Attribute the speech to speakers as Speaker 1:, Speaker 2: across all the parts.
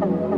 Speaker 1: thank you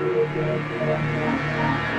Speaker 1: ¡Gracias!